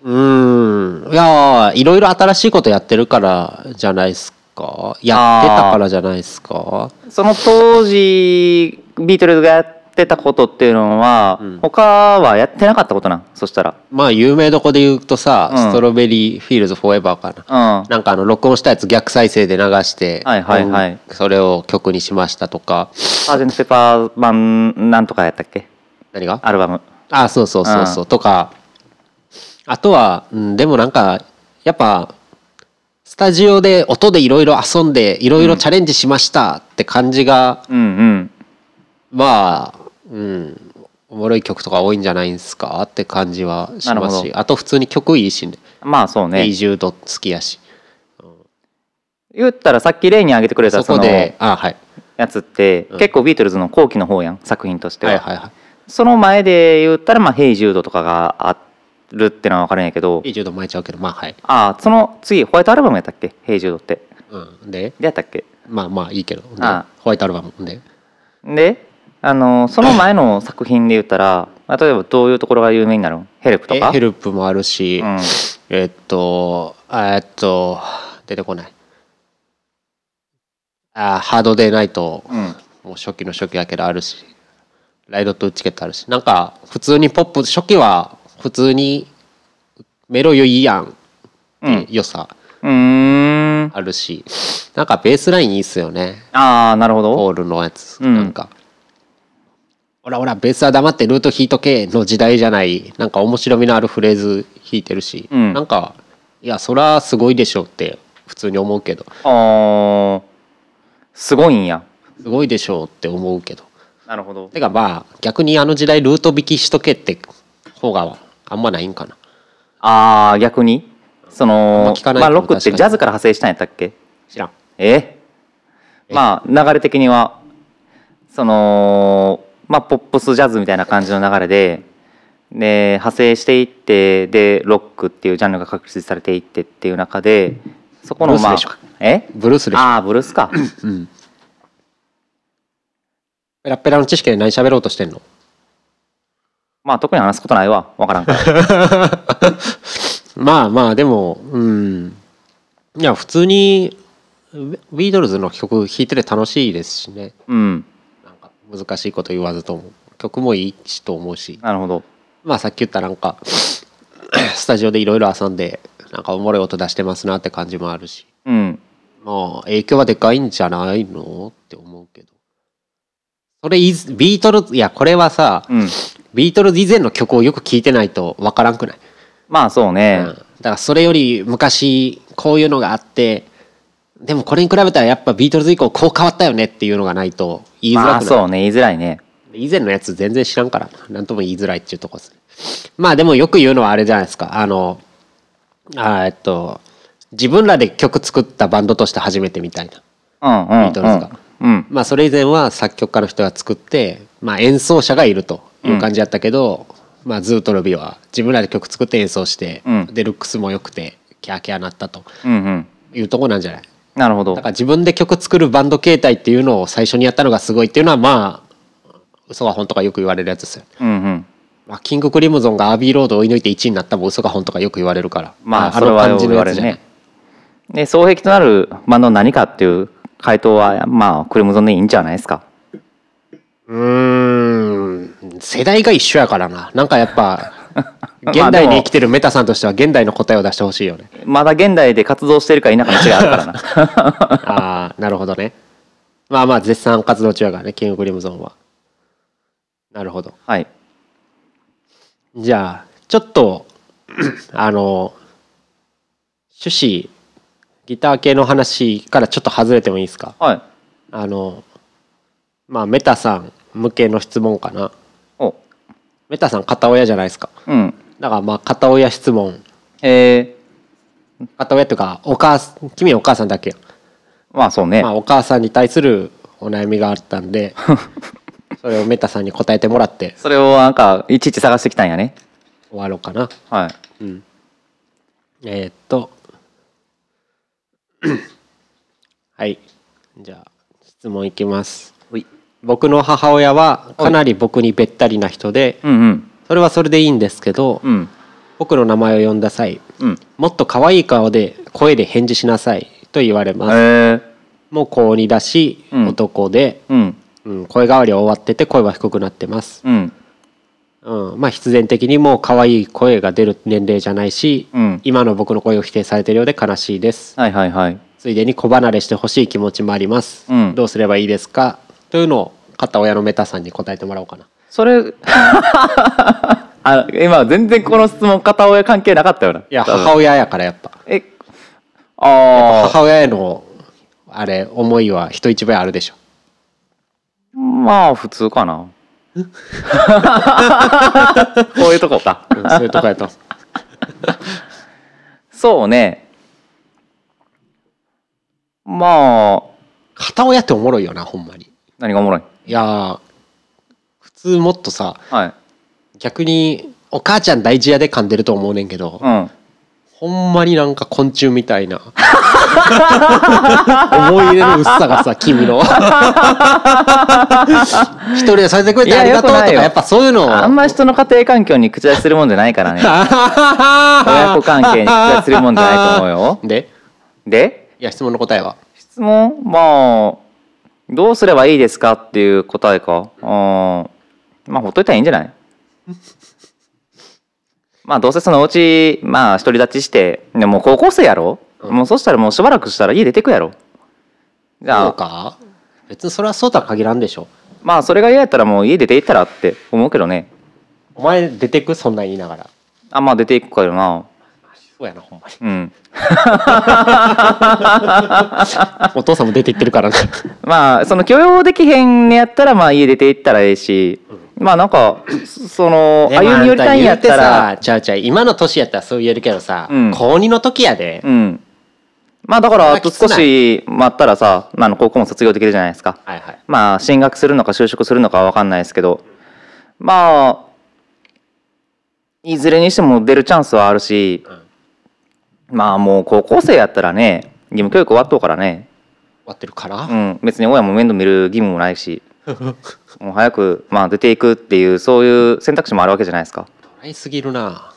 Speaker 1: うーん。いやーいろいろ新しいことやってるからじゃないですか？やってたからじゃないですか？
Speaker 2: その当時ビートルズがやっってたことっていうのは、
Speaker 1: うん。
Speaker 2: 他はやってなかったことなん？そしたら。
Speaker 1: まあ有名どこで言うとさ、
Speaker 2: うん。
Speaker 1: ストロベリーフィールズフォーエバーかな。
Speaker 2: うん。
Speaker 1: なんかあの録音したやつ逆再生で流して、
Speaker 2: はいはいはい。
Speaker 1: うんそれを曲にしましたとか。
Speaker 2: サージェント・ペパーマンなんとかやったっけ？
Speaker 1: 何が？
Speaker 2: アルバム
Speaker 1: あそうそうそうそう、
Speaker 2: う
Speaker 1: とかあとは、うん、でもなんかやっぱスタジオで音でいろいろ遊んでいろいろチャレンジしましたって感じが、
Speaker 2: うんうん。
Speaker 1: まあうんおもろい曲とか多いんじゃないんですかって感じはしますしあと普通に曲いいしね。
Speaker 2: まあそうね。
Speaker 1: エイジュード好きやし。
Speaker 2: 言ったらさっき例に挙げてくれた
Speaker 1: そこであはい。
Speaker 2: やつって、
Speaker 1: うん。
Speaker 2: 結構ビートルズの後期の方やん作品としては、
Speaker 1: はいはいはい
Speaker 2: その前で言ったらまあ「ヘイジュード」とかがあるってのは分かるんやけど
Speaker 1: ヘイジュード前ちゃうけどまあはい、
Speaker 2: ああその次ホワイトアルバムやったっけ「ヘイジュード」って。
Speaker 1: うん、で？
Speaker 2: でやったっけ？
Speaker 1: まあまあいいけど。で？
Speaker 2: あ
Speaker 1: ホワイトアルバム。で？
Speaker 2: であのその前の作品で言ったら例えばどういうところが有名になるのヘルプとか？
Speaker 1: えヘルプもあるし、
Speaker 2: うん。
Speaker 1: えっとえっと出てこない。あハードデイナイト
Speaker 2: うん。
Speaker 1: もう初期の初期やけどあるしライドとチケットあるしなんか普通にポップ初期は普通にメロいいやんっ
Speaker 2: うん。
Speaker 1: て良さあるし、なんかベースラインいいっすよね。
Speaker 2: ああなるほど。
Speaker 1: ポールのやつ、
Speaker 2: うん。
Speaker 1: なんか「ほらほらベースは黙ってルート弾いとけ」の時代じゃない。なんか面白みのあるフレーズ弾いてるし、
Speaker 2: うん。
Speaker 1: なんかいやそりゃすごいでしょって普通に思うけど。
Speaker 2: あー。すごいんや。
Speaker 1: すごいでしょうって思うけど
Speaker 2: なるほど。
Speaker 1: てかまあ逆にあの時代ルート弾きしとけって方があんまないんかな。
Speaker 2: ああ逆に？その
Speaker 1: ま聞かない
Speaker 2: まあロックってジャズから派生したんやったっけ？
Speaker 1: 知らん。
Speaker 2: え？まあ流れ的にはそのまあポップスジャズみたいな感じの流れでで派生していってでロックっていうジャンルが確立されていってっていう中でそこのまあ
Speaker 1: ブルースでしょ。
Speaker 2: え？
Speaker 1: ブルースでしょ。
Speaker 2: ああブルースか。
Speaker 1: うんペラッペラの知識で何喋ろうとしてんの？
Speaker 2: まあ特に話すことないわ。わからんから。
Speaker 1: まあまあでもうん。いや普通にビートルズの曲弾いてて楽しいですしね。
Speaker 2: うん。
Speaker 1: なんか難しいこと言わずとも。曲もいいしと思うし。
Speaker 2: なるほど。
Speaker 1: まあさっき言ったなんか スタジオでいろいろ遊んでなんかおもろい音出してますなって感じもあるし。
Speaker 2: うん。
Speaker 1: まあ影響はでかいんじゃないの？って思うけどそれビートルズいやこれはさ
Speaker 2: うん。
Speaker 1: ビートルズ以前の曲をよく聴いてないとわからんくない？
Speaker 2: まあそうね、
Speaker 1: うん、だからそれより昔こういうのがあってでもこれに比べたらやっぱビートルズ以降こう変わったよねっていうのがないと言いづ
Speaker 2: ま
Speaker 1: らくなる、
Speaker 2: あそうね言いづらいね。
Speaker 1: 以前のやつ全然知らんからななんとも言いづらいっていうとこですね。まあでもよく言うのはあれじゃないですか。あのあえっと自分らで曲作ったバンドとして初めてみたいな。
Speaker 2: うんうん。
Speaker 1: ビートルズが
Speaker 2: うん。
Speaker 1: まあそれ以前は作曲家の人が作って、まあ、演奏者がいるという感じやったけど、まあ、ズートロビは自分らで曲作って演奏して、
Speaker 2: うん。
Speaker 1: でルックスも良くてキャーキャーなったと
Speaker 2: うんうん。
Speaker 1: いうとこなんじゃない？
Speaker 2: なるほど。
Speaker 1: だから自分で曲作るバンド形態っていうのを最初にやったのがすごいっていうのはまあ嘘が本とかよく言われるやつですよ、
Speaker 2: うんうん。
Speaker 1: まあ、キングクリムゾンがアービーロードを追い抜いて1位になったも嘘が本とかよく言われるから。
Speaker 2: まあそれはよく言われるね。で双璧となるバンドは何かっていう回答はまあクリムゾンでいいんじゃないですか。
Speaker 1: うーん世代が一緒やからな。なんかやっぱ
Speaker 2: まあ
Speaker 1: 現代に生きてるメタさんとしては現代の答えを出してほしいよね。
Speaker 2: まだ現代で活動してるか否かの違いあるからな。
Speaker 1: ああなるほどね。まあまあ絶賛活動中やからねキングクリムゾンは。なるほど。
Speaker 2: はい。
Speaker 1: じゃあちょっと あの趣旨ギター系の話からちょっと外れてもいいですか？
Speaker 2: はい。
Speaker 1: あのまあメタさん向けの質問かな。
Speaker 2: お。
Speaker 1: メタさん片親じゃないですか。
Speaker 2: うん。
Speaker 1: だからまあ片親質問。
Speaker 2: え
Speaker 1: 片親っていうかお母さん君はお母さんだけ
Speaker 2: まあそうね、
Speaker 1: まあ、お母さんに対するお悩みがあったんで それをメタさんに答えてもらって。
Speaker 2: それをなんかいちいち探してきたんやね。
Speaker 1: 終わろうかな。
Speaker 2: はい。
Speaker 1: うん。えーっと はい。じゃあ質問いきます。僕の母親はかなり僕にべったりな人で
Speaker 2: うんうん。
Speaker 1: それはそれでいいんですけど
Speaker 2: うん。
Speaker 1: 僕の名前を呼んだ際
Speaker 2: うん。
Speaker 1: もっと可愛い顔で声で返事しなさいと言われます。
Speaker 2: えー、
Speaker 1: もう高2だし、
Speaker 2: うん。
Speaker 1: 男で
Speaker 2: うん。
Speaker 1: うん、声変わりは終わってて声は低くなってます、
Speaker 2: うん。
Speaker 1: うん、まあ必然的にもう可愛い声が出る年齢じゃないし、
Speaker 2: うん。
Speaker 1: 今の僕の声を否定されてるようで悲しいです。
Speaker 2: はいはいはい。
Speaker 1: ついでに子離れしてほしい気持ちもあります、
Speaker 2: うん。
Speaker 1: どうすればいいですか？というのを片親のメタさんに答えてもらおうかな。
Speaker 2: それ あ今全然この質問片親関係なかったよな。い
Speaker 1: や母親やからやっぱ。
Speaker 2: えあ
Speaker 1: 母親へのあれ思いは人一倍あるでしょ。
Speaker 2: あまあ普通かな こういうとこか
Speaker 1: うんそういうとこやと。
Speaker 2: そうね。まあ。
Speaker 1: 片親っておもろいよなほんまに。
Speaker 2: 何がおもろい？
Speaker 1: いやー普通もっとさ
Speaker 2: はい。
Speaker 1: 逆にお母ちゃん大事やで噛んでると思うねんけど、
Speaker 2: うん
Speaker 1: ほんまになんか昆虫みたいな。思い入れの薄さがさ君の。一人でさせてくれてありがとうとか
Speaker 2: や
Speaker 1: っぱそういうの。
Speaker 2: あんま人の家庭環境に口出しするもんじゃないからね。親子関係に口出しするもんじゃないと思うよ。
Speaker 1: で？
Speaker 2: で？
Speaker 1: いや質問の答えは？
Speaker 2: 質問？まあどうすればいいですかっていう答えか。うんまあほっといたらいいんじゃない？まあどうせそのうちまあ独り立ちしてでもう高校生やろ、もうそしたらもうしばらくしたら家出てくやろ？じゃ
Speaker 1: そう
Speaker 2: あ
Speaker 1: か。別にそれはそうとは限らんでしょ。
Speaker 2: まあそれが嫌やったらもう家出て行ったらって思うけどね。
Speaker 1: お前出てくそんなん言いながら。
Speaker 2: あまあ出ていくからな。
Speaker 1: そうやなほんまに。
Speaker 2: うん。
Speaker 1: お父さんも出て行ってるからな。
Speaker 2: まあその許容できへんねやったらまあ家出て行ったらええし、まあなんかそその歩み寄りたいんやったら。
Speaker 1: ちゃうちゃう今の年やったらそう言えるけどさ、
Speaker 2: うん。
Speaker 1: 高2の時やで、
Speaker 2: うん。まあだからあと少し待ったらさ、まあ、あの高校も卒業できるじゃないですか。
Speaker 1: はいはい。
Speaker 2: まあ進学するのか就職するのかは分かんないですけど。まあいずれにしても出るチャンスはあるし、まあもう高校生やったらね義務教育終わっとうからね。
Speaker 1: 終わってるから、
Speaker 2: うん、別に親も面倒見る義務もないしもう早く、まあ、出ていくっていうそういう選択肢もあるわけじゃないですか。
Speaker 1: 捉えすぎるな。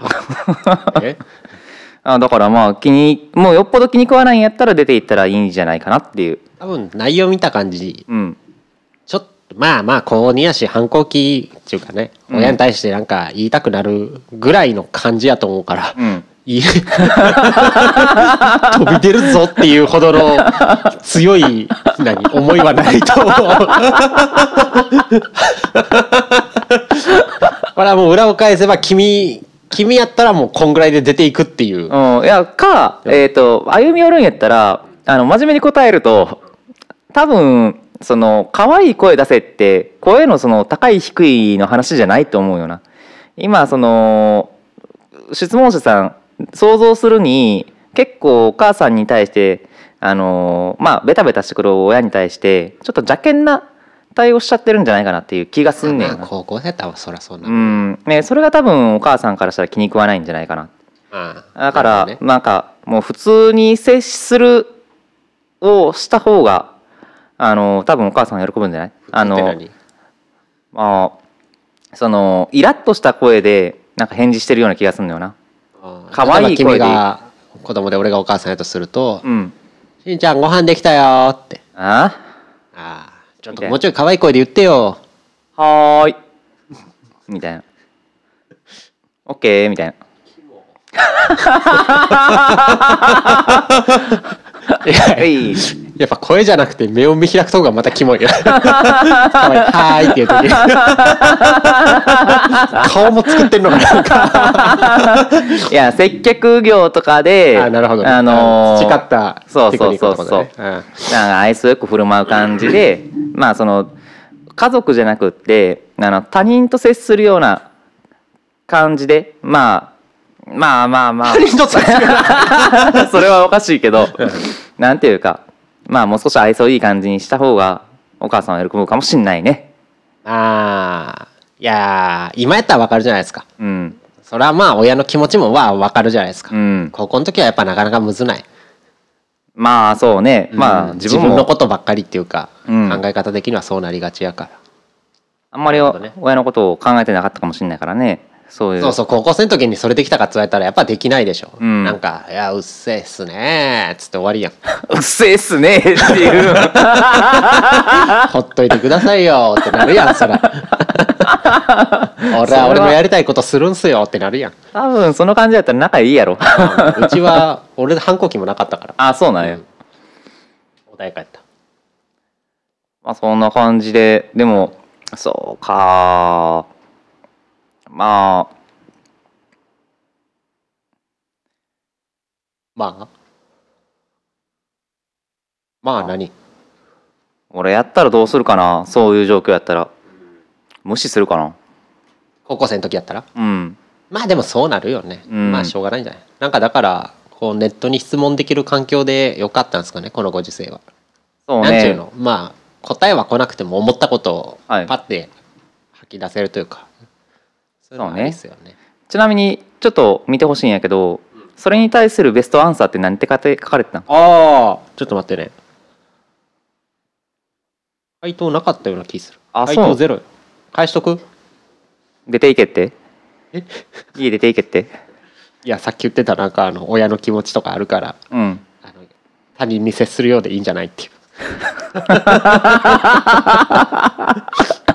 Speaker 1: え？
Speaker 2: あだからまあ気にもうよっぽど気に食わないんやったら出ていったらいいんじゃないかなっていう。
Speaker 1: 多分内容見た感じ。
Speaker 2: うん。
Speaker 1: ちょっとまあまあ高2やし反抗期っていうかね、
Speaker 2: うん
Speaker 1: 親に対してなんか言いたくなるぐらいの感じやと思うから、
Speaker 2: うん
Speaker 1: いい。飛び出るぞっていうほどの強い何思いはないと。これはもう裏を返せば君君やったらもうこんぐらいで出ていくっていう、
Speaker 2: うん、いやか、えっと歩み寄るんやったらあの真面目に答えると多分その可愛い声出せって声のその高い低いの話じゃないと思うよな。今その質問者さん想像するに結構お母さんに対してあのまあベタベタしてくる親に対してちょっと邪険な対応しちゃってるんじゃないかなっていう気がすんねん
Speaker 1: 高校生やったらそりゃそうな
Speaker 2: う
Speaker 1: の、
Speaker 2: ん。ね、それが多分お母さんからしたら気に食わないんじゃないかな。
Speaker 1: ああ
Speaker 2: だから、
Speaker 1: なね。
Speaker 2: なんかもう普通に接するをした方があの多分お母さん喜ぶんじゃない？あのまあそのイラッとした声でなんか返事してるような気がするんだよな可愛い声
Speaker 1: 君が子供で俺がお母さんやとすると
Speaker 2: うん「
Speaker 1: しんちゃんご飯できたよ」って。
Speaker 2: あ「
Speaker 1: ああちょっともうちょい可愛い声で言ってよ。
Speaker 2: はーい。みたいな。オッケーみたいなは い」
Speaker 1: やっぱ声じゃなくて目を見開くとこがまたキモいよ。可愛いはーいって言う時。顔も作ってんのか
Speaker 2: いや接客業とかで
Speaker 1: あなるほど。ね
Speaker 2: あのー
Speaker 1: 培った
Speaker 2: そうそうそうそう。
Speaker 1: うん。
Speaker 2: なんか愛想よく振る舞う感じでまあその家族じゃなくってあの他人と接するような感じでまあまあまあまあ。それはおかしいけどなんていうかまあもう少し愛想いい感じにした方がお母さんは喜ぶかもしんないね。
Speaker 1: ああいやー今やったらわかるじゃないですか。
Speaker 2: うん。
Speaker 1: それはまあ親の気持ちもまあわかるじゃないですか、
Speaker 2: うん。
Speaker 1: 高校の時はやっぱなかなかむずない。
Speaker 2: まあそうね。まあ
Speaker 1: うん自分
Speaker 2: 自分も
Speaker 1: のことばっかりっていうか、
Speaker 2: うん。
Speaker 1: 考え方的にはそうなりがちやから。
Speaker 2: あんまり親のことを考えてなかったかもしれないからねそういう。
Speaker 1: そうそう高校生の時にそれできたかって言われたらやっぱできないでしょ、
Speaker 2: うん。
Speaker 1: なんか「いやうっせえっすね」っつって終わりやん。
Speaker 2: うっせえっすねっていう。
Speaker 1: ほっといてくださいよってなるやんそら。俺は俺のやりたいことするんすよってなるやん。
Speaker 2: 多分その感じだったら仲いいやろ。
Speaker 1: うちは俺反抗期もなかったから。
Speaker 2: あそうなんや、
Speaker 1: うん。穏やかやった。
Speaker 2: まあそんな感じででもそうかまあ。
Speaker 1: まあ？まあ何？
Speaker 2: 俺やったらどうするかなそういう状況やったら。無視するかな。
Speaker 1: 高校生の時やったら？
Speaker 2: うん。
Speaker 1: まあでもそうなるよね、
Speaker 2: うん。
Speaker 1: まあしょうがないんじゃない？なんかだからこうネットに質問できる環境でよかったんですかねこのご時世は。
Speaker 2: そうね。
Speaker 1: なんていうの？まあ答えは来なくても思ったことを
Speaker 2: はい。
Speaker 1: パッて吐き出せるというか、そういうのはありですよね。
Speaker 2: ちなみにちょっと見てほしいんやけどそれに対するベストアンサーって何て書て書かれてたの
Speaker 1: ああちょっと待ってね。回答なかったような気する。回
Speaker 2: あそう
Speaker 1: 答ゼロよ。返しとく？
Speaker 2: 出ていけって？
Speaker 1: え？
Speaker 2: 家出ていけって？
Speaker 1: いやさっき言ってたなんかあの親の気持ちとかあるから
Speaker 2: うん
Speaker 1: あの他人に接するようでいいんじゃないっていう。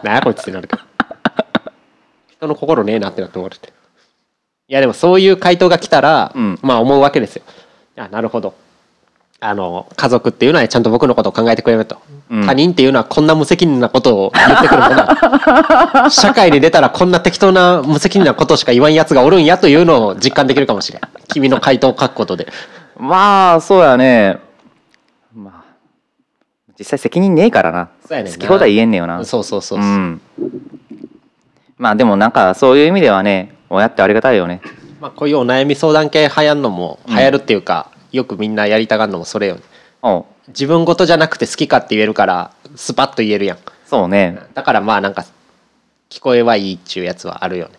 Speaker 1: なんやこいつってなるから。人の心ねえなってなって思われて。いやでもそういう回答が来たら、
Speaker 2: うん。
Speaker 1: まあ思うわけですよ。あなるほど。あの家族っていうのはちゃんと僕のことを考えてくれると、
Speaker 2: うん。
Speaker 1: 他人っていうのはこんな無責任なことを言ってくるものだ。社会に出たらこんな適当な無責任なことしか言わんやつがおるんやというのを実感できるかもしれん。君の回答を書くことで。
Speaker 2: まあそうやね。まあ。実際責任ねえからな。
Speaker 1: そうやね
Speaker 2: 好き放題言えんねんよな。
Speaker 1: そうそうそうそう、
Speaker 2: んまあでもなんかそういう意味ではね親ってありがたいよね。
Speaker 1: まあ、こういうお悩み相談系流行んのも
Speaker 2: うん。
Speaker 1: 流行るっていうか、よくみんなやりたがるのもそれよね。自分事じゃなくて好きかって言えるからスパッと言えるやん。
Speaker 2: そうね。
Speaker 1: だからまあなんか聞こえはいいっちゅうやつはあるよね。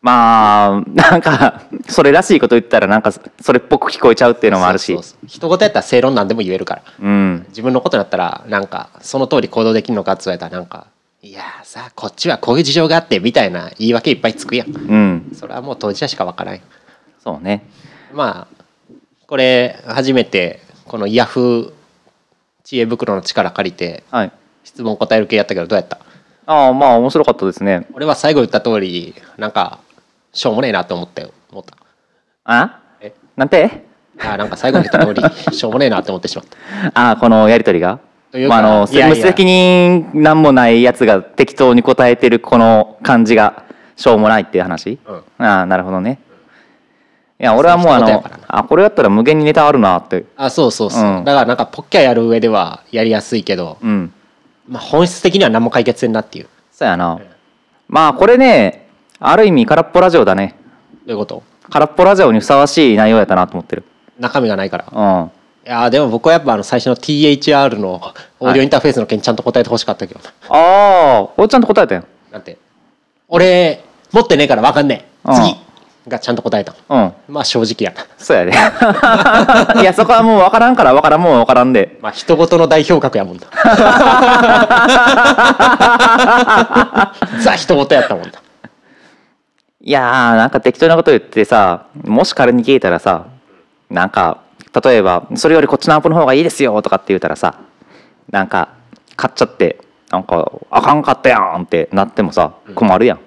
Speaker 2: まあなんか それらしいこと言ったらなんかそれっぽく聞こえちゃうっていうのもあるし。
Speaker 1: そうそうやったら正論なんでも言えるから。
Speaker 2: うん。
Speaker 1: 自分のことだったらなんかその通り行動できるのかって言われたらなんかいやーさこっちはこういう事情があってみたいな言い訳いっぱいつくやん。
Speaker 2: うん。
Speaker 1: それはもう当事者しかわからんよ。
Speaker 2: そうね。
Speaker 1: まあこれ初めてこのヤフー知恵袋の力借りて
Speaker 2: はい。
Speaker 1: 質問答える系やったけどどうやった？
Speaker 2: ああまあ面白かったですね。
Speaker 1: 俺は最後言った通りなんかしょうもねえなって思ったよ思った。
Speaker 2: あ？
Speaker 1: え？
Speaker 2: なんて？
Speaker 1: あなんか最後に言った通り しょうもねえなって思ってしまった。
Speaker 2: ああこのやりとりが？まあ、あの無責任なんもないやつが適当に答えてるこの感じがしょうもないっていう話、
Speaker 1: うん。
Speaker 2: ああなるほどね。いや俺はもうあのあこれやったら無限にネタあるなって。
Speaker 1: あそうそうそう、
Speaker 2: うん。
Speaker 1: だからなんかポッキャやる上ではやりやすいけど、
Speaker 2: うん。
Speaker 1: まあ、本質的には何も解決せんなっていう。ど
Speaker 2: そうやな。まあこれねある意味空っぽラジオだね。
Speaker 1: ういうこと？
Speaker 2: 空っぽラジオにふさわしい内容やったなと思ってる。
Speaker 1: 中身がないから。
Speaker 2: うん
Speaker 1: いやーでも僕はやっぱあの最初の THR のオーディオインターフェースの件ちゃんと答えてほしかったけど。な、
Speaker 2: ああ俺ちゃんと答えたよ。
Speaker 1: なんて？俺持ってねえから分かんねえ。
Speaker 2: うん。
Speaker 1: 次がちゃんと答えた。
Speaker 2: うん。
Speaker 1: まあ正直や。な
Speaker 2: そうやで。いやそこはもう分からんから分からんもん分からんで。
Speaker 1: まあ人事の代表格やもんな。ザ人事やったもんな。い
Speaker 2: やーなんか適当なこと言ってさもし仮に聞いたらさなんか例えば「それよりこっちのアンプの方がいいですよ」とかって言うたらさなんか買っちゃってなんか「あかんかったやん」ってなってもさ困るやん。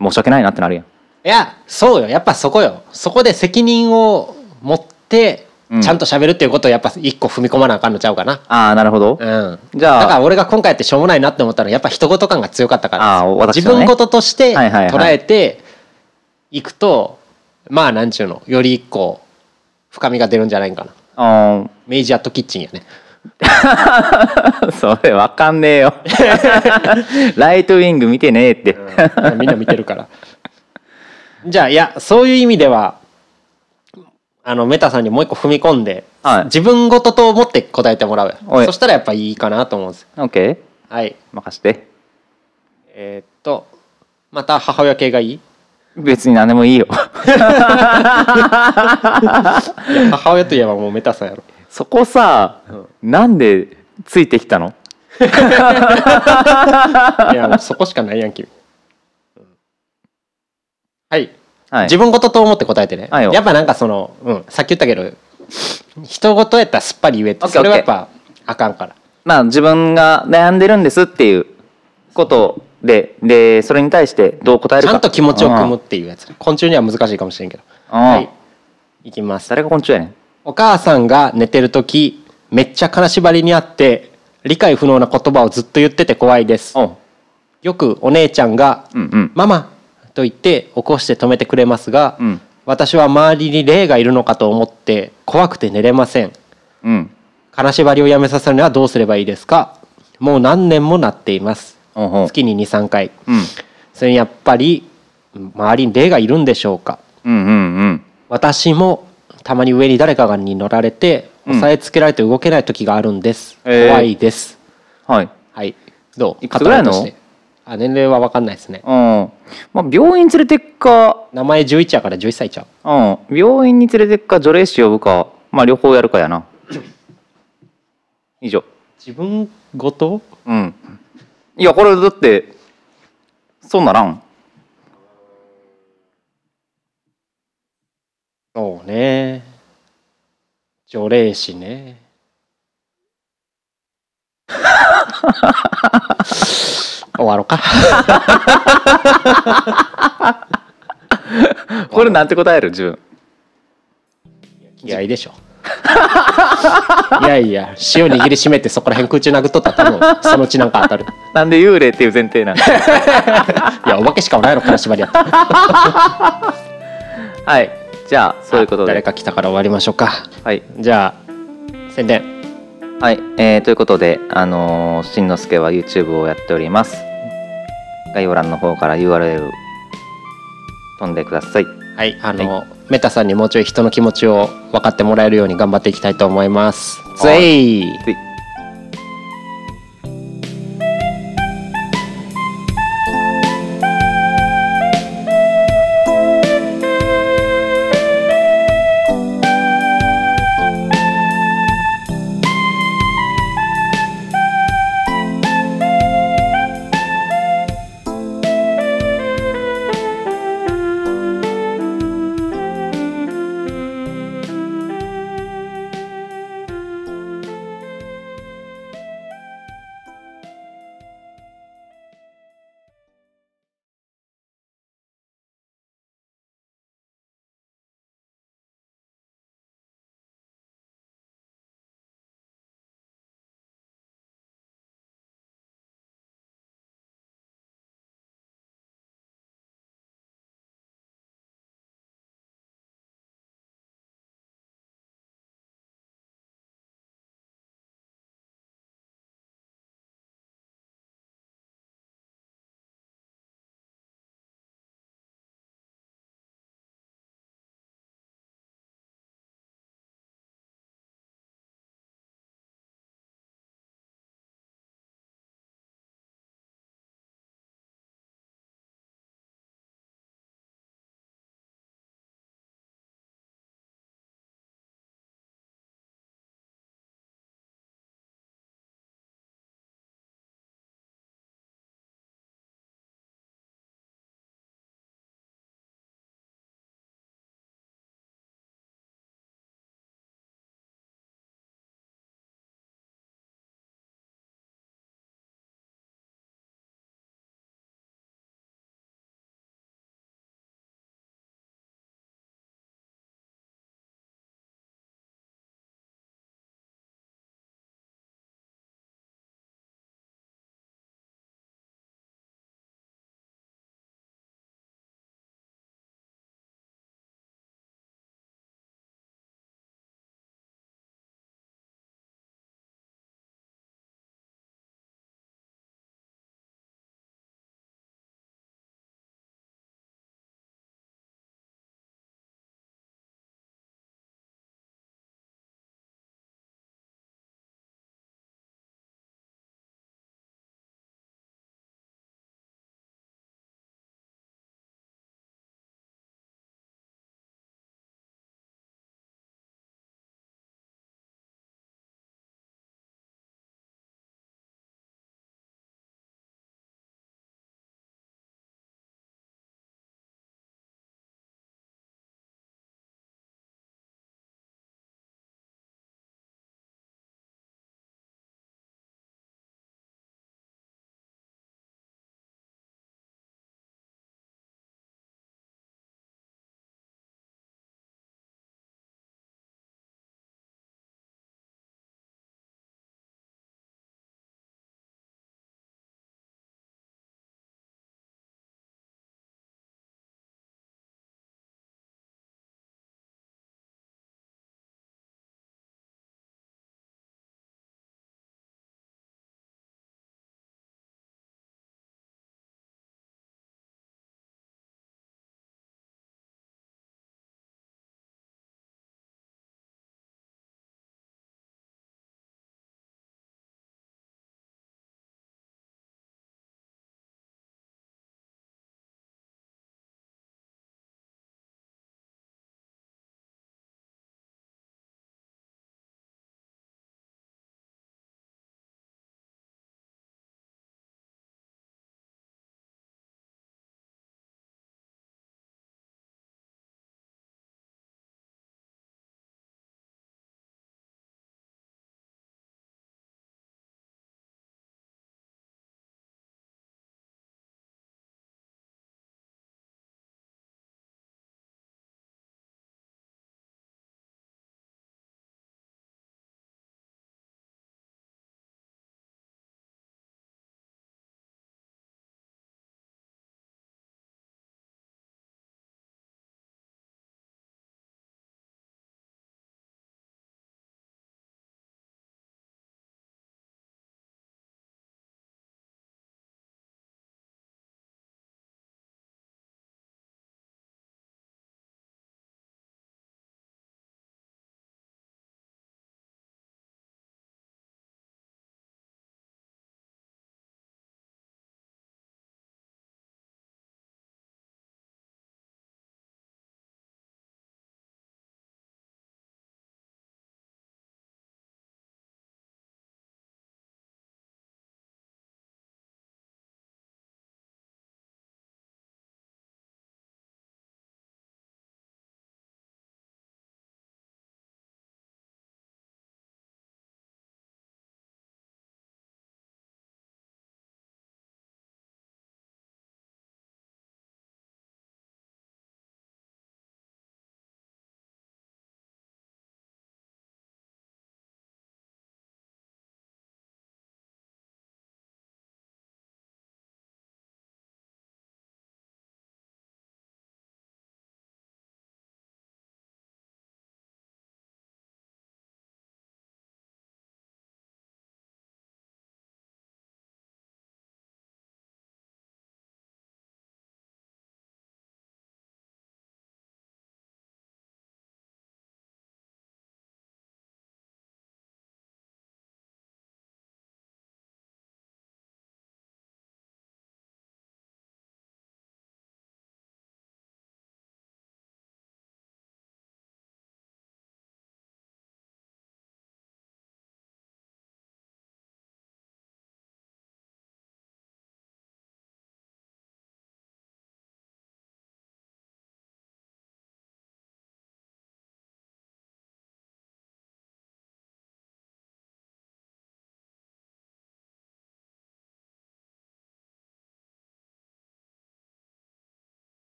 Speaker 2: 申し訳ないなってなるやん。
Speaker 1: いやそうよ。やっぱそこよ。そこで責任を持って
Speaker 2: うん。
Speaker 1: ちゃんと喋るっていうことをやっぱ一個踏み込まなあかんのちゃうかな。
Speaker 2: ああなるほど、
Speaker 1: うん。
Speaker 2: じゃあ
Speaker 1: だから俺が今回やってしょうもないなって思ったのはやっぱ人事感が強かったから。
Speaker 2: あー私ね。
Speaker 1: 分事として捉えていくとまあなんちゅうの？より一個深みが出るんじゃないかな。
Speaker 2: あー。
Speaker 1: 明治アットキッチンやね。
Speaker 2: それわかんねえよ。ライトウィング見てねえって、
Speaker 1: みんな見てるから。じゃあいやそういう意味ではあのメタさんにもう一個踏み込んで、
Speaker 2: はい。
Speaker 1: 自分事と思って答えてもらう。そしたらやっぱいいかなと思うんですよ。
Speaker 2: オッケー
Speaker 1: はい。
Speaker 2: 任して。
Speaker 1: えーっとまた母親系がいい？
Speaker 2: 別に何でもいいよ
Speaker 1: 母親といえばもうメタさんやろ。
Speaker 2: そこさ、なんでついてきたの？
Speaker 1: いやもうそこしかないやん君。はい、
Speaker 2: はい。
Speaker 1: 自分事と思って答えてね。
Speaker 2: はいよ。
Speaker 1: やっぱなんかその、うん、さっき言ったけど人事やったらすっぱり言えって。それはやっぱあかんから。
Speaker 2: まあ自分が悩んでるんですっていうことででそれに対してどう答えるか。
Speaker 1: ちゃんと気持ちを組むっ
Speaker 2: うん
Speaker 1: ていうやつ昆虫には難しいかもしれんけど。
Speaker 2: うん。
Speaker 1: はい。いきます。
Speaker 2: 誰が昆虫やねん。
Speaker 1: お母さんが寝てる時めっちゃ金縛りにあって理解不能な言葉をずっと言ってて怖いです。よくお姉ちゃんが
Speaker 2: うんうん「
Speaker 1: ママ!」と言って起こして止めてくれますが、
Speaker 2: うん。
Speaker 1: 私は周りに霊がいるのかと思って怖くて寝れません。
Speaker 2: うん。
Speaker 1: 金縛りをやめさせるにはどうすればいいですか？もう何年もなっています月に23回。
Speaker 2: うん。
Speaker 1: それにやっぱり周りに霊がいるんでしょうか。
Speaker 2: うんうんうん。
Speaker 1: 私もたまに上に誰かに乗られて
Speaker 2: うん。
Speaker 1: 押さえつけられて動けない時があるんです、
Speaker 2: へー。
Speaker 1: 怖いです。
Speaker 2: はい。
Speaker 1: はい。どう？
Speaker 2: いくつぐらいの？
Speaker 1: あ年齢は分かんないですね。
Speaker 2: うん。まあ病院連れてっか。
Speaker 1: 名前11やから11歳ちゃう。
Speaker 2: うん。病院に連れてっか除霊師呼ぶか。まあ両方やるかやな。以上。
Speaker 1: 自分ごと？
Speaker 2: うんいやこれだってそうならん。
Speaker 1: そうね。除霊師ね。終わろうか。
Speaker 2: これなんて答える？自分。
Speaker 1: 気合いでしょ いやいや塩握りしめてそこら辺空中殴っとったら多分 そのうちなんか当たる。
Speaker 2: なんで幽霊っていう前提なん？
Speaker 1: いやお化けしかおらんやろ金縛りやった。
Speaker 2: はいじゃあそういうことで。
Speaker 1: 誰か来たから終わりましょうか。
Speaker 2: はい。
Speaker 1: じゃあ宣伝。
Speaker 2: はい、えーということで、あのー、しんのすけは YouTube をやっております。概要欄の方から URL 飛んでください。
Speaker 1: はい。あの、メタさんにもうちょい人の気持ちを分かってもらえるように頑張っていきたいと思います。
Speaker 2: い